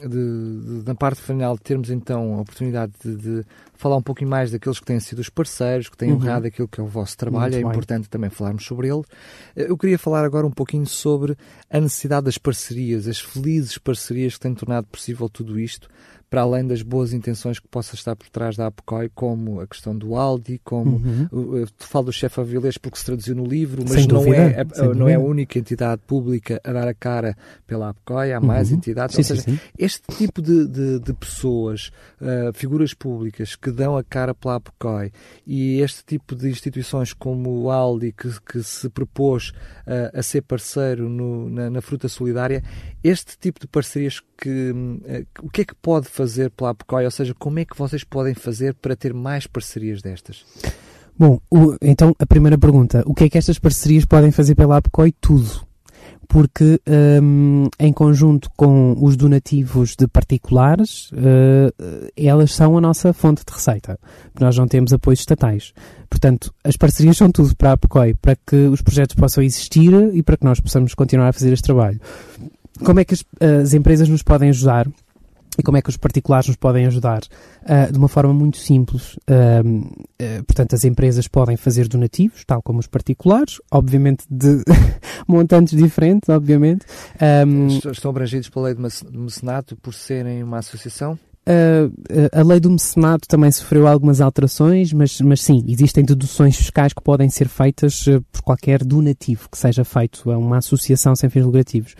de, de na parte final, termos então a oportunidade de, de, falar um pouquinho mais daqueles que têm sido os parceiros, que têm uhum. honrado aquilo que é o vosso trabalho, Muito é bem. importante também falarmos sobre ele. Eu queria falar agora um pouquinho sobre a necessidade das parcerias, as felizes parcerias que têm tornado possível tudo isto para além das boas intenções que possa estar por trás da APCOI, como a questão do Aldi, como uhum. eu falo do chefe Avilés porque se traduziu no livro, mas não, dúvida, é, a, não é a única entidade pública a dar a cara pela APCOI, há mais uhum. entidades. Sim, Ou seja, sim, sim. este tipo de, de, de pessoas, uh, figuras públicas que dão a cara pela APCOI e este tipo de instituições como o Aldi, que, que se propôs uh, a ser parceiro no, na, na, fruta solidária, este tipo de parcerias que, uh, o que é que pode fazer pela APCOI? Ou seja, como é que vocês podem fazer para ter mais parcerias destas? Bom, o, então a primeira pergunta: o que é que estas parcerias podem fazer pela APCOI? Tudo. Porque um, em conjunto com os donativos de particulares, uh, elas são a nossa fonte de receita. Nós não temos apoios estatais. Portanto, as parcerias são tudo para a APCOI, para que os projetos possam existir e para que nós possamos continuar a fazer este trabalho. Como é que as, as empresas nos podem ajudar? e como é que os particulares nos podem ajudar? Uh, de uma forma muito simples. Uh, uh, portanto, as empresas podem fazer donativos, tal como os particulares, obviamente de montantes diferentes, obviamente. Um, Estão abrangidos pela lei de mecenato por serem uma associação? Uh, a lei do mecenato também sofreu algumas alterações, mas, mas sim, existem deduções fiscais que podem ser feitas uh, por qualquer donativo que seja feito a uma associação sem fins lucrativos.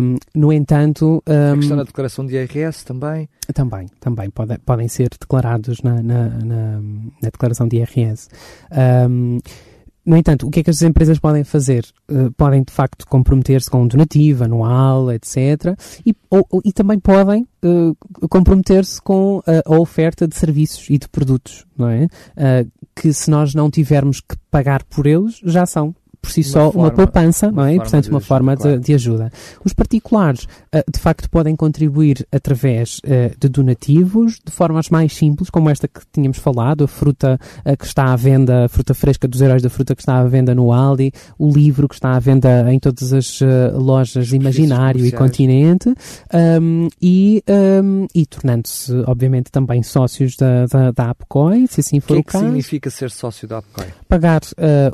Um, no entanto. Um, a questão da declaração de IRS também? Também, também pode, podem ser declarados na, na, na, na declaração de IRS. Um, no entanto, o que é que as empresas podem fazer? Uh, podem, de facto, comprometer-se com um donativo anual, etc. E, ou, e também podem uh, comprometer-se com a, a, oferta de serviços e de produtos, não é? Uh, que se nós não tivermos que pagar por eles, já são por si uma só forma, uma poupança, não é? E, portanto, uma forma de, claro. de, ajuda. Os particulares, uh, de facto, podem contribuir através uh, de donativos, de formas mais simples, como esta que tínhamos falado, a fruta uh, que está à venda, a fruta fresca dos heróis da fruta que está à venda no Aldi, o livro que está à venda em todas as lojas Imaginário e Continente, um, e, um, e tornando-se, obviamente, também sócios da, da, da APCOI, se assim for o, que o caso. O que significa ser sócio da APCOI? Pagar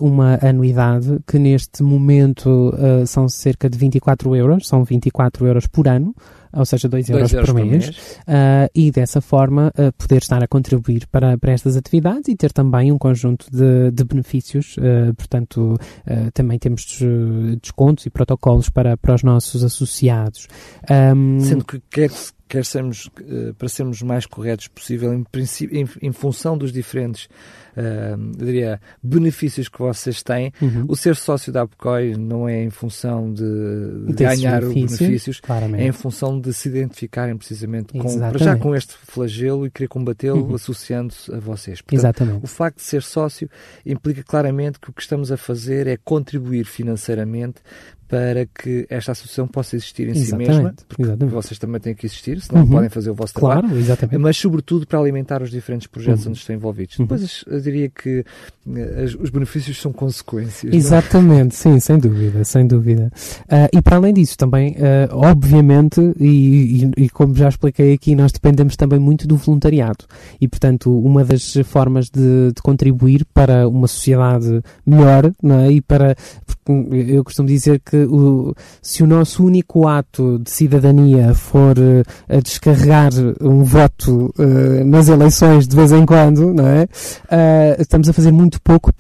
uma anuidade que neste momento uh, são cerca de 24 euros, são 24 euros por ano, ou seja, 2 euros, euros por mês, mês. Uh, e dessa forma uh, poder estar a contribuir para, para estas atividades e ter também um conjunto de, de benefícios, uh, portanto, também temos descontos e protocolos para, para os nossos associados. Um, Sendo que quer quer sermos, para sermos mais corretos possível, em, em, em função dos diferentes uh, diria, benefícios que vocês têm. Uhum. O ser sócio da Apcoy não é em função de, de ganhar benefícios, benefícios é em função de se identificarem precisamente com, já com este flagelo e querer combatê-lo uhum. associando-se a vocês. Portanto, Exatamente. O facto de ser sócio implica claramente que o que estamos a fazer é contribuir financeiramente para que esta associação possa existir em exatamente, si mesma, porque exatamente. vocês também têm que existir, senão uhum. podem fazer o vosso claro, trabalho, exatamente. mas sobretudo para alimentar os diferentes projetos uhum. onde estão envolvidos. Uhum. Depois eu diria que eh, os benefícios são consequências. É? Exatamente, sim, sem dúvida, sem dúvida. Uh, e para além disso, também, uh, obviamente, e, e, e, como já expliquei aqui, nós dependemos também muito do voluntariado. E, portanto, uma das formas de, de contribuir para uma sociedade melhor, não é? e para, eu costumo dizer que o, se o nosso único ato de cidadania for uh, descarregar um voto uh, nas eleições de vez em quando, não é? Uh, estamos a fazer muito pouco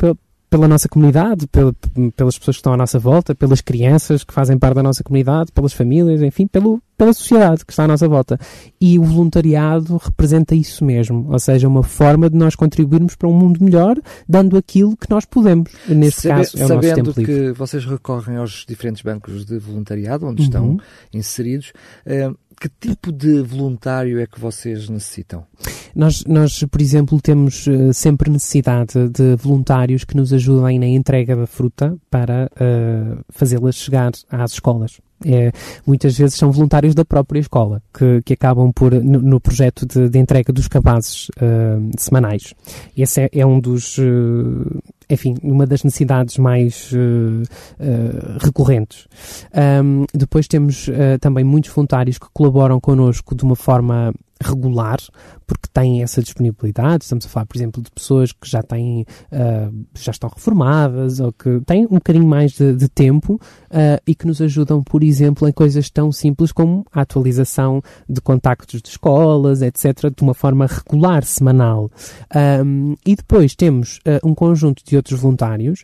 pela nossa comunidade, pela, pelas pessoas que estão à nossa volta, pelas crianças que fazem parte da nossa comunidade, pelas famílias, enfim, pelo, pela sociedade que está à nossa volta. E o voluntariado representa isso mesmo, ou seja, uma forma de nós contribuirmos para um mundo melhor, dando aquilo que nós podemos. Neste Sabe, caso, é o nosso tempo que livre. vocês recorrem aos diferentes bancos de voluntariado onde uhum. estão inseridos, uh, que tipo de voluntário é que vocês necessitam? Nós, nós por exemplo, temos uh, sempre necessidade de voluntários que nos ajudem na entrega da fruta para uh, fazê-la chegar às escolas. É, muitas vezes são voluntários da própria escola que, que acabam por no, no projeto de, de, entrega dos cabazes uh, semanais. Esse é, é um dos, uh, enfim, uma das necessidades mais uh, recorrentes. Um, depois temos também muitos voluntários que colaboram connosco de uma forma regular, porque têm essa disponibilidade. Estamos a falar, por exemplo, de pessoas que já têm, uh, já estão reformadas ou que têm um bocadinho mais de, de tempo uh, e que nos ajudam, por exemplo, em coisas tão simples como a atualização de contactos de escolas, etc., de uma forma regular, semanal. Um, e depois temos uh, um conjunto de outros voluntários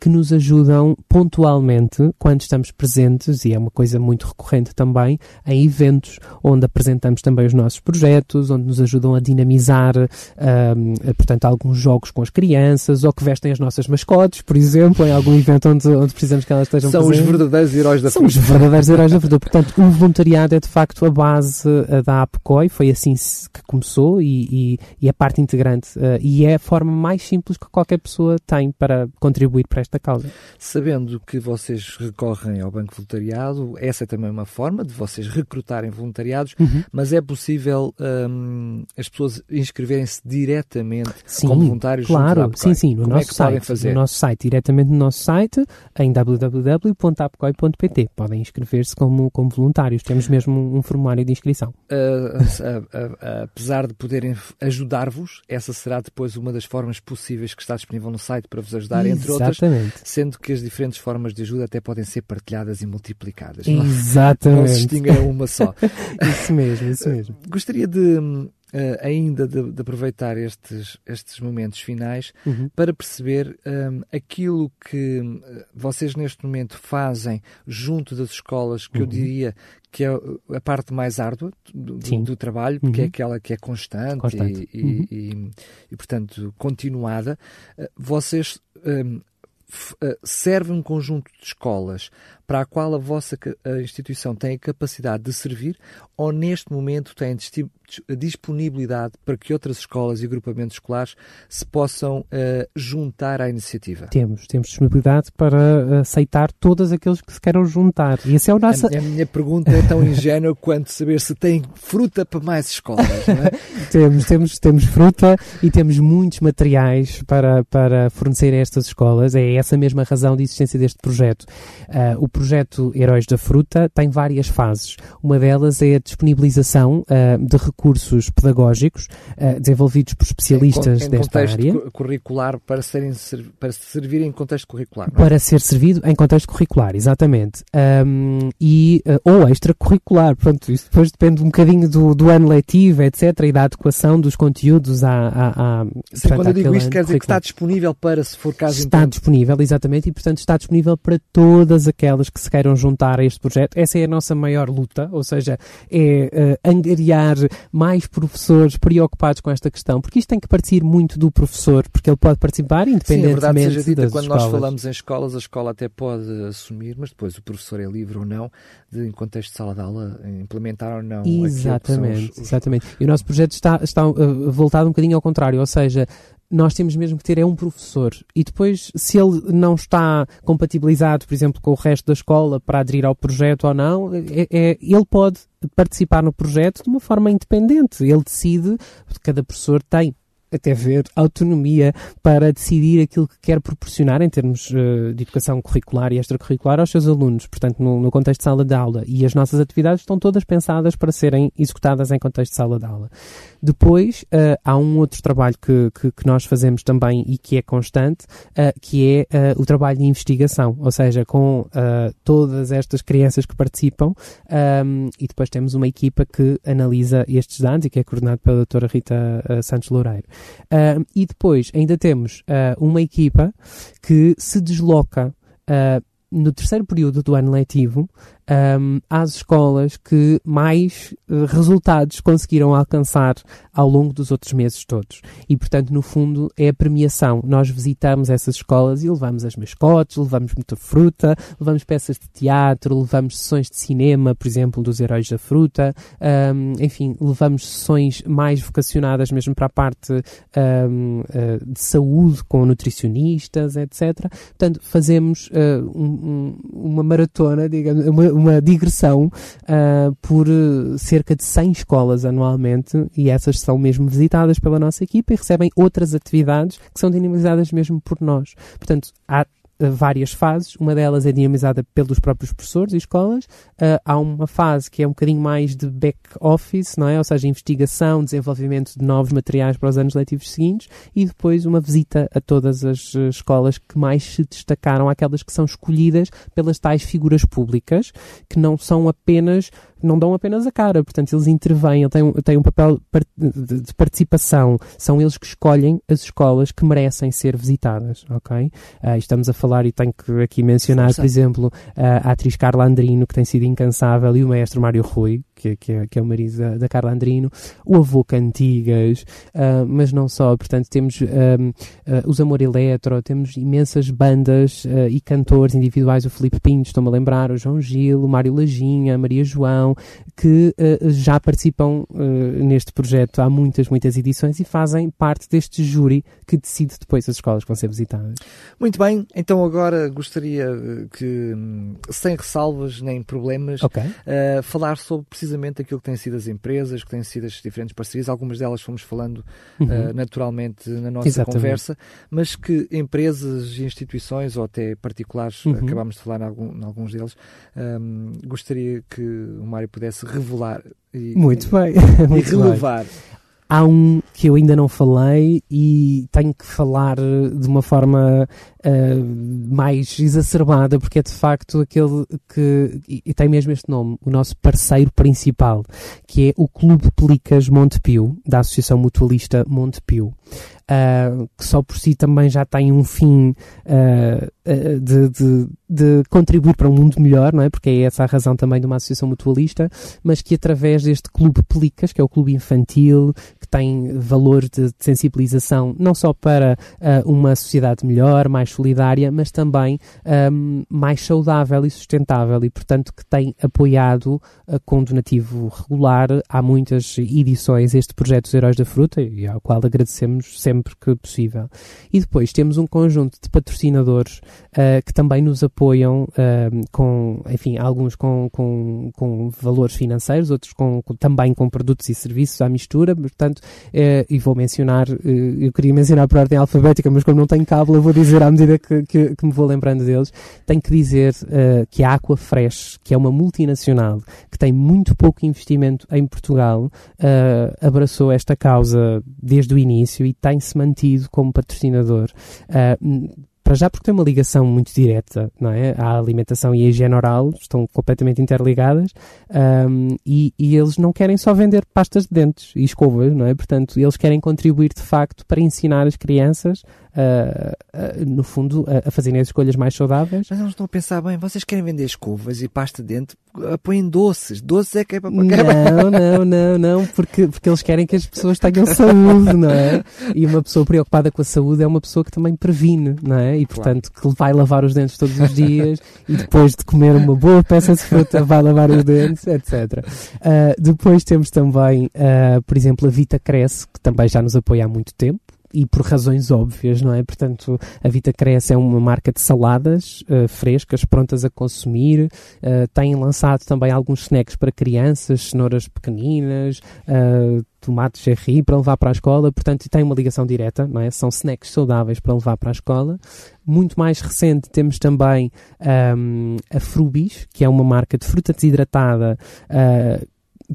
que nos ajudam pontualmente quando estamos presentes, e é uma coisa muito recorrente também, em eventos onde apresentamos também os nossos projetos, onde nos ajudam a dinamizar, uh, portanto, alguns jogos com as crianças, ou que vestem as nossas mascotes, por exemplo, em algum evento onde, onde precisamos que elas estejam São presentes. os verdadeiros heróis da São os verdadeiros heróis da fruta. Portanto, o voluntariado é de facto a base uh, da APCOI, foi assim que começou e, e, e é parte integrante uh, e é a forma mais simples que qualquer pessoa tem para contribuir para esta causa. Sabendo que vocês recorrem ao Banco Voluntariado, essa é também uma forma de vocês recrutarem voluntariados, uhum. mas é possível um, as pessoas inscreverem-se diretamente sim, como voluntários claro, sim, sim, no Como é nosso é site, fazer? no nosso site, diretamente no nosso site, em www.apcoi.pt. Podem inscrever-se como, como voluntários. Temos mesmo um formulário de inscrição. Uh, apesar de poderem ajudar-vos, essa será depois uma das formas possíveis que está disponível no site para vos ajudar, entre Exatamente. outras, sendo que as diferentes formas de ajuda até podem ser partilhadas e multiplicadas. Exatamente. Não, não se extinguem a uma só. isso mesmo, isso mesmo. Gostaria de uh, ainda de, de, aproveitar estes, estes momentos finais uhum. para perceber um, aquilo que eh, vocês neste momento fazem junto das escolas, que uhum. eu diria que é a parte mais árdua do, do trabalho, porque é uhum. é aquela que é constante, constante. E, uhum. e, e, portanto, continuada. Uh, vocês um, servem um conjunto de escolas para a qual a vossa a instituição tem a capacidade de servir ou neste momento tem disponibilidade para que outras escolas e agrupamentos escolares se possam uh, juntar à iniciativa? Temos, temos disponibilidade para aceitar todos aqueles que se queiram juntar. E esse é o nosso... a, a minha pergunta é tão ingênua quanto saber se tem fruta para mais escolas. É? temos, temos, temos fruta e temos muitos materiais para, para fornecer a estas escolas. É essa mesma razão de existência deste projeto. Uh, o projeto Heróis da Fruta tem várias fases. Uma delas é a disponibilização uh, de recursos pedagógicos uh, desenvolvidos por especialistas em, em desta área. curricular para, serem, para servir em contexto curricular. É? Para ser servido em contexto curricular, exatamente. Um, e, uh, ou extracurricular, pronto, isso depois depende um bocadinho do, do ano letivo, etc. e da adequação dos conteúdos à. à, à Sim, quando eu digo isto, quer dizer que está disponível para, se for caso Está então... disponível, exatamente, e portanto está disponível para todas aquelas que se queiram juntar a este projeto. Essa é a nossa maior luta, ou seja, é uh, angariar mais professores preocupados com esta questão, porque isto tem que partir muito do professor, porque ele pode participar independentemente Sim, a verdade seja dita, quando escolas. nós falamos em escolas, a escola até pode assumir, mas depois o professor é livre ou não, de, em contexto de sala de aula, implementar ou não Exatamente, os, os... exatamente. E o nosso projeto está, está uh, voltado um bocadinho ao contrário, ou seja, nós temos mesmo que ter é um professor e depois se ele não está compatibilizado, por exemplo, com o resto da escola para aderir ao projeto ou não, é, é, ele pode participar no projeto de uma forma independente. Ele decide, cada professor tem até ver autonomia para decidir aquilo que quer proporcionar em termos uh, de educação curricular e extracurricular aos seus alunos, portanto, no, no, contexto de sala de aula. E as nossas atividades estão todas pensadas para serem executadas em contexto de sala de aula. Depois, uh, há um outro trabalho que, que, que, nós fazemos também e que é constante, uh, que é uh, o trabalho de investigação, ou seja, com todas estas crianças que participam um, e depois temos uma equipa que analisa estes dados e que é coordenado pela doutora Rita Santos Loureiro. e depois ainda temos uma equipa que se desloca no terceiro período do ano letivo um, às escolas que mais uh, resultados conseguiram alcançar ao longo dos outros meses todos. E, portanto, no fundo, é a premiação. Nós visitamos essas escolas e levamos as mascotes, levamos muita fruta, levamos peças de teatro, levamos sessões de cinema, por exemplo, dos Heróis da Fruta, um, enfim, levamos sessões mais vocacionadas mesmo para a parte um, uh, de saúde, com nutricionistas, etc. Portanto, fazemos uh, um, uma maratona, digamos, uma, uma digressão uh, por eh, cerca de 100 escolas anualmente e essas são mesmo visitadas pela nossa equipa e recebem outras atividades que são dinamizadas mesmo por nós. Portanto, há várias fases. Uma delas é dinamizada pelos próprios professores e escolas. Uh, há uma fase que é um bocadinho mais de back-office, não é? Ou seja, investigação, desenvolvimento de novos materiais para os anos letivos seguintes e depois uma visita a todas as escolas que mais se destacaram, aquelas que são escolhidas pelas tais figuras públicas, que não são apenas não dão apenas a cara, portanto, eles intervêm, têm, têm um papel de participação, são eles que escolhem as escolas que merecem ser visitadas, ok? Uh, estamos a falar, e tenho que aqui mencionar, por exemplo, a atriz Carla Andrino, que tem sido incansável, e o maestro Mário Rui, que, que, é, que é o marido da, da, Carla Andrino, o avô Cantigas, uh, mas não só, portanto, temos uh, os Amor Eletro, temos imensas bandas e cantores individuais, o Felipe Pinto, estou-me a lembrar, o João Gil, o Mário Lajinha, a Maria João, que uh, já participam uh, neste projeto há muitas, muitas edições e fazem parte deste júri que decide depois as escolas que vão ser visitadas. Muito bem, então agora gostaria que, sem ressalvas nem problemas, okay. uh, falar sobre precisamente aquilo que têm sido as empresas, que têm sido as diferentes parcerias. Algumas delas fomos falando uhum. naturalmente na nossa Exatamente. conversa, mas que empresas, instituições ou até particulares, uhum. acabámos de falar em, algum, em alguns deles, um, gostaria que o Mário pudesse revelar e, Muito bem. e relevar. Bem. Há um que eu ainda não falei e tenho que falar de uma forma uh, mais exacerbada, porque é de facto aquele que, e tem mesmo este nome, o nosso parceiro principal, que é o Clube Pelicas Montepio, da Associação Mutualista Montepio uh, que só por si também já tem um fim uh, de, de, de, contribuir para um mundo melhor, não é? Porque é essa a razão também de uma associação mutualista, mas que através deste clube Pelicas, que é o clube infantil, tem valor de, de sensibilização não só para uh, uma sociedade melhor, mais solidária, mas também um, mais saudável e sustentável e, portanto, que tem apoiado uh, com donativo regular há muitas edições este projeto dos Heróis da Fruta e ao qual agradecemos sempre que possível. E depois temos um conjunto de patrocinadores uh, que também nos apoiam uh, com, enfim, alguns com, com, com valores financeiros, outros com, com, também com produtos e serviços à mistura, portanto, uh, e vou mencionar, eu queria mencionar por ordem alfabética, mas como não tenho eu vou dizer à medida que, que, que me vou lembrando deles, tenho que dizer que a Aqua Fresh, que é uma multinacional que tem muito pouco investimento em Portugal, abraçou esta causa desde o início e tem se mantido como patrocinador. Para já porque tem uma ligação muito direta, não é? A alimentação e a higiene oral estão completamente interligadas um, e, e, eles não querem só vender pastas de dentes e escovas, não é? Portanto, eles querem contribuir de facto para ensinar as crianças uh, no fundo, a, a fazerem as escolhas mais saudáveis. Mas eles estão a pensar bem, vocês querem vender escovas e pasta de dente, apoiem doces. Doces é que é para. Não, não, não, não, porque, porque eles querem que as pessoas tenham saúde, não é? E uma pessoa preocupada com a saúde é uma pessoa que também previne, não é? E portanto, que vai lavar os dentes todos os dias e depois de comer uma boa peça de fruta vai lavar os dentes, etc. Uh, depois temos também, uh, por exemplo, a Vita Cresce, que também já nos apoia há muito tempo e por razões óbvias, não é? Portanto, a Vita Cresce é uma marca de saladas uh, frescas, prontas a consumir, uh, tem lançado também alguns snacks para crianças, cenouras pequeninas, uh, tomates cherry para levar para a escola, portanto tem uma ligação direta, não é? São snacks saudáveis para levar para a escola. Muito mais recente temos também um, a Frubis, que é uma marca de fruta desidratada uh,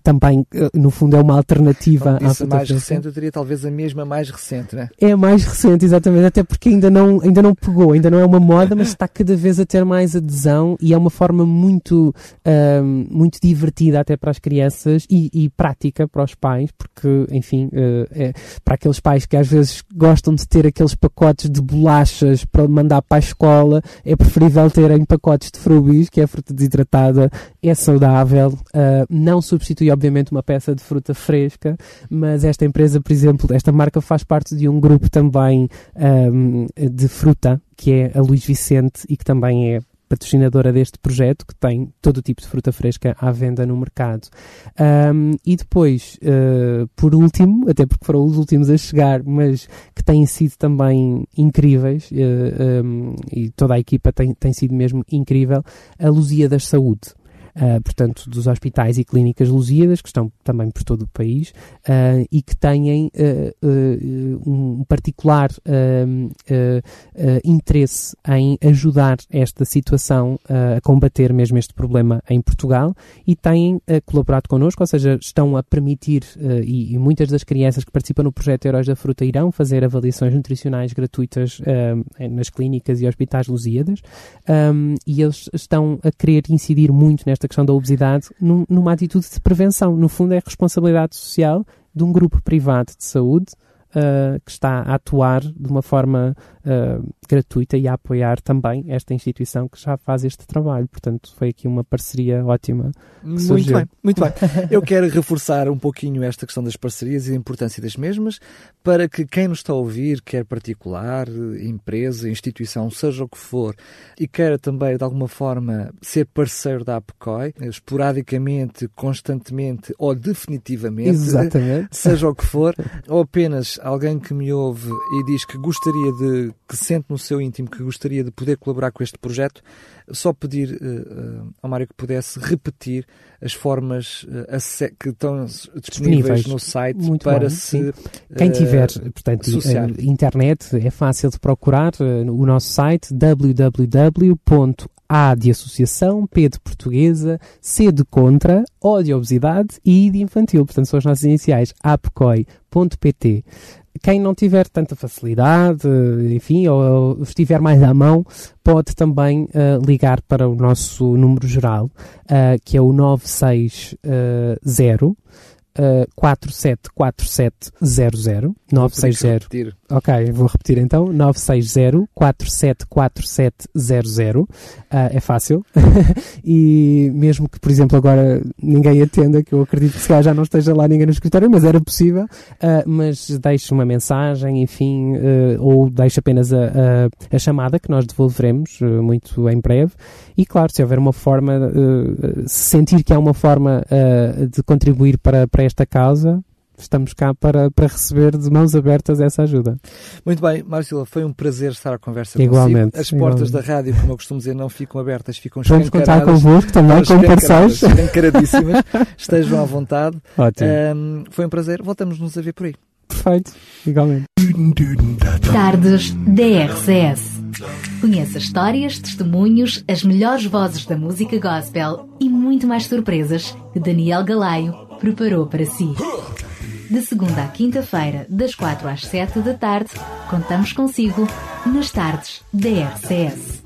também, uh, no fundo, é uma alternativa à fruta mais recente, eu diria talvez a mesma mais recente, né? É a mais recente, exatamente, até porque ainda não, ainda não pegou, ainda não é uma moda, mas está cada vez a ter mais adesão e é uma forma muito, uh, muito divertida até para as crianças e, e prática para os pais, porque, enfim, uh, é, para aqueles pais que às vezes gostam de ter aqueles pacotes de bolachas para mandar para a escola, é preferível terem pacotes de frubis, que é fruta desidratada, é saudável, uh, não substitui obviamente uma peça de fruta fresca, mas esta empresa, por exemplo, esta marca faz parte de um grupo também um, de fruta, que é a Luís Vicente e que também é patrocinadora deste projeto, que tem todo o tipo de fruta fresca à venda no mercado. Um, e depois, uh, por último, até porque foram os últimos a chegar, mas que têm sido também incríveis, uh, eh, um, e toda a equipa tem, tem sido mesmo incrível, a Luzia das Saúde uh, portanto, dos hospitais e clínicas Lusíadas, que estão também por todo o país, uh, e que têm uh, um particular interesse em ajudar esta situação a combater mesmo este problema em Portugal e têm colaborado connosco, ou seja, estão a permitir, e, e, muitas das crianças que participam no projeto Heróis da Fruta irão fazer avaliações nutricionais gratuitas nas clínicas e hospitais Lusíadas, um, e eles estão a querer incidir muito nesta questão da obesidade num, numa atitude de prevenção. No fundo, é responsabilidade social de um grupo privado de saúde uh, que está a atuar de uma forma uh, gratuita e a apoiar também esta instituição que já faz este trabalho. Portanto, foi aqui uma parceria ótima. muito surgiu. bem, muito bem. Eu quero reforçar um pouquinho esta questão das parcerias e a importância das mesmas para que quem nos está a ouvir, quer particular, empresa, instituição, seja o que for, e queira também de alguma forma ser parceiro da APCOI, esporadicamente, constantemente ou definitivamente, Exatamente. seja o que for, ou apenas alguém que me ouve e diz que gostaria de, que sente no seu íntimo que gostaria de poder colaborar com este projeto, só pedir uh, ao Mário que pudesse repetir as formas uh, que estão disponíveis, disponíveis. no site Muito para se. Quem tiver, portanto, internet, é fácil de procurar o nosso site www a de associação, P de portuguesa, C de contra, O de obesidade e I de infantil. Portanto, são as nossas iniciais, apcoi.pt. Quem não tiver tanta facilidade, enfim, ou, estiver mais à mão, pode também uh, ligar para o nosso número geral, uh, que é o 960 uh, 474700 960 Ok, vou repetir então. 960 474700 uh, é fácil. E mesmo que por exemplo agora ninguém atenda que eu acredito que se já não esteja lá ninguém no escritório mas era possível. Uh, mas deixe uma mensagem enfim uh, ou deixe apenas a, a, a, chamada que nós devolveremos uh, muito em breve. E claro se houver uma forma uh, sentir que há uma forma de contribuir para, para esta causa, estamos cá para, para receber de mãos abertas essa ajuda. Muito bem, Marcila, foi um prazer estar à conversa igualmente, consigo. As portas igualmente. da rádio, como eu costumo dizer, não ficam abertas, ficam Vamos contar convosco também, como parceiros. Encaradíssimas. Estejam à vontade. Ótimo. Um, foi um prazer. Voltamos-nos a ver por aí. Perfeito, igualmente. Tardes DRCS. Conheça histórias, testemunhos, as melhores vozes da música gospel e muito mais surpresas que Daniel Galaio preparou para si. De segunda à quinta-feira, das quatro às sete da tarde, contamos consigo nas tardes da RCS.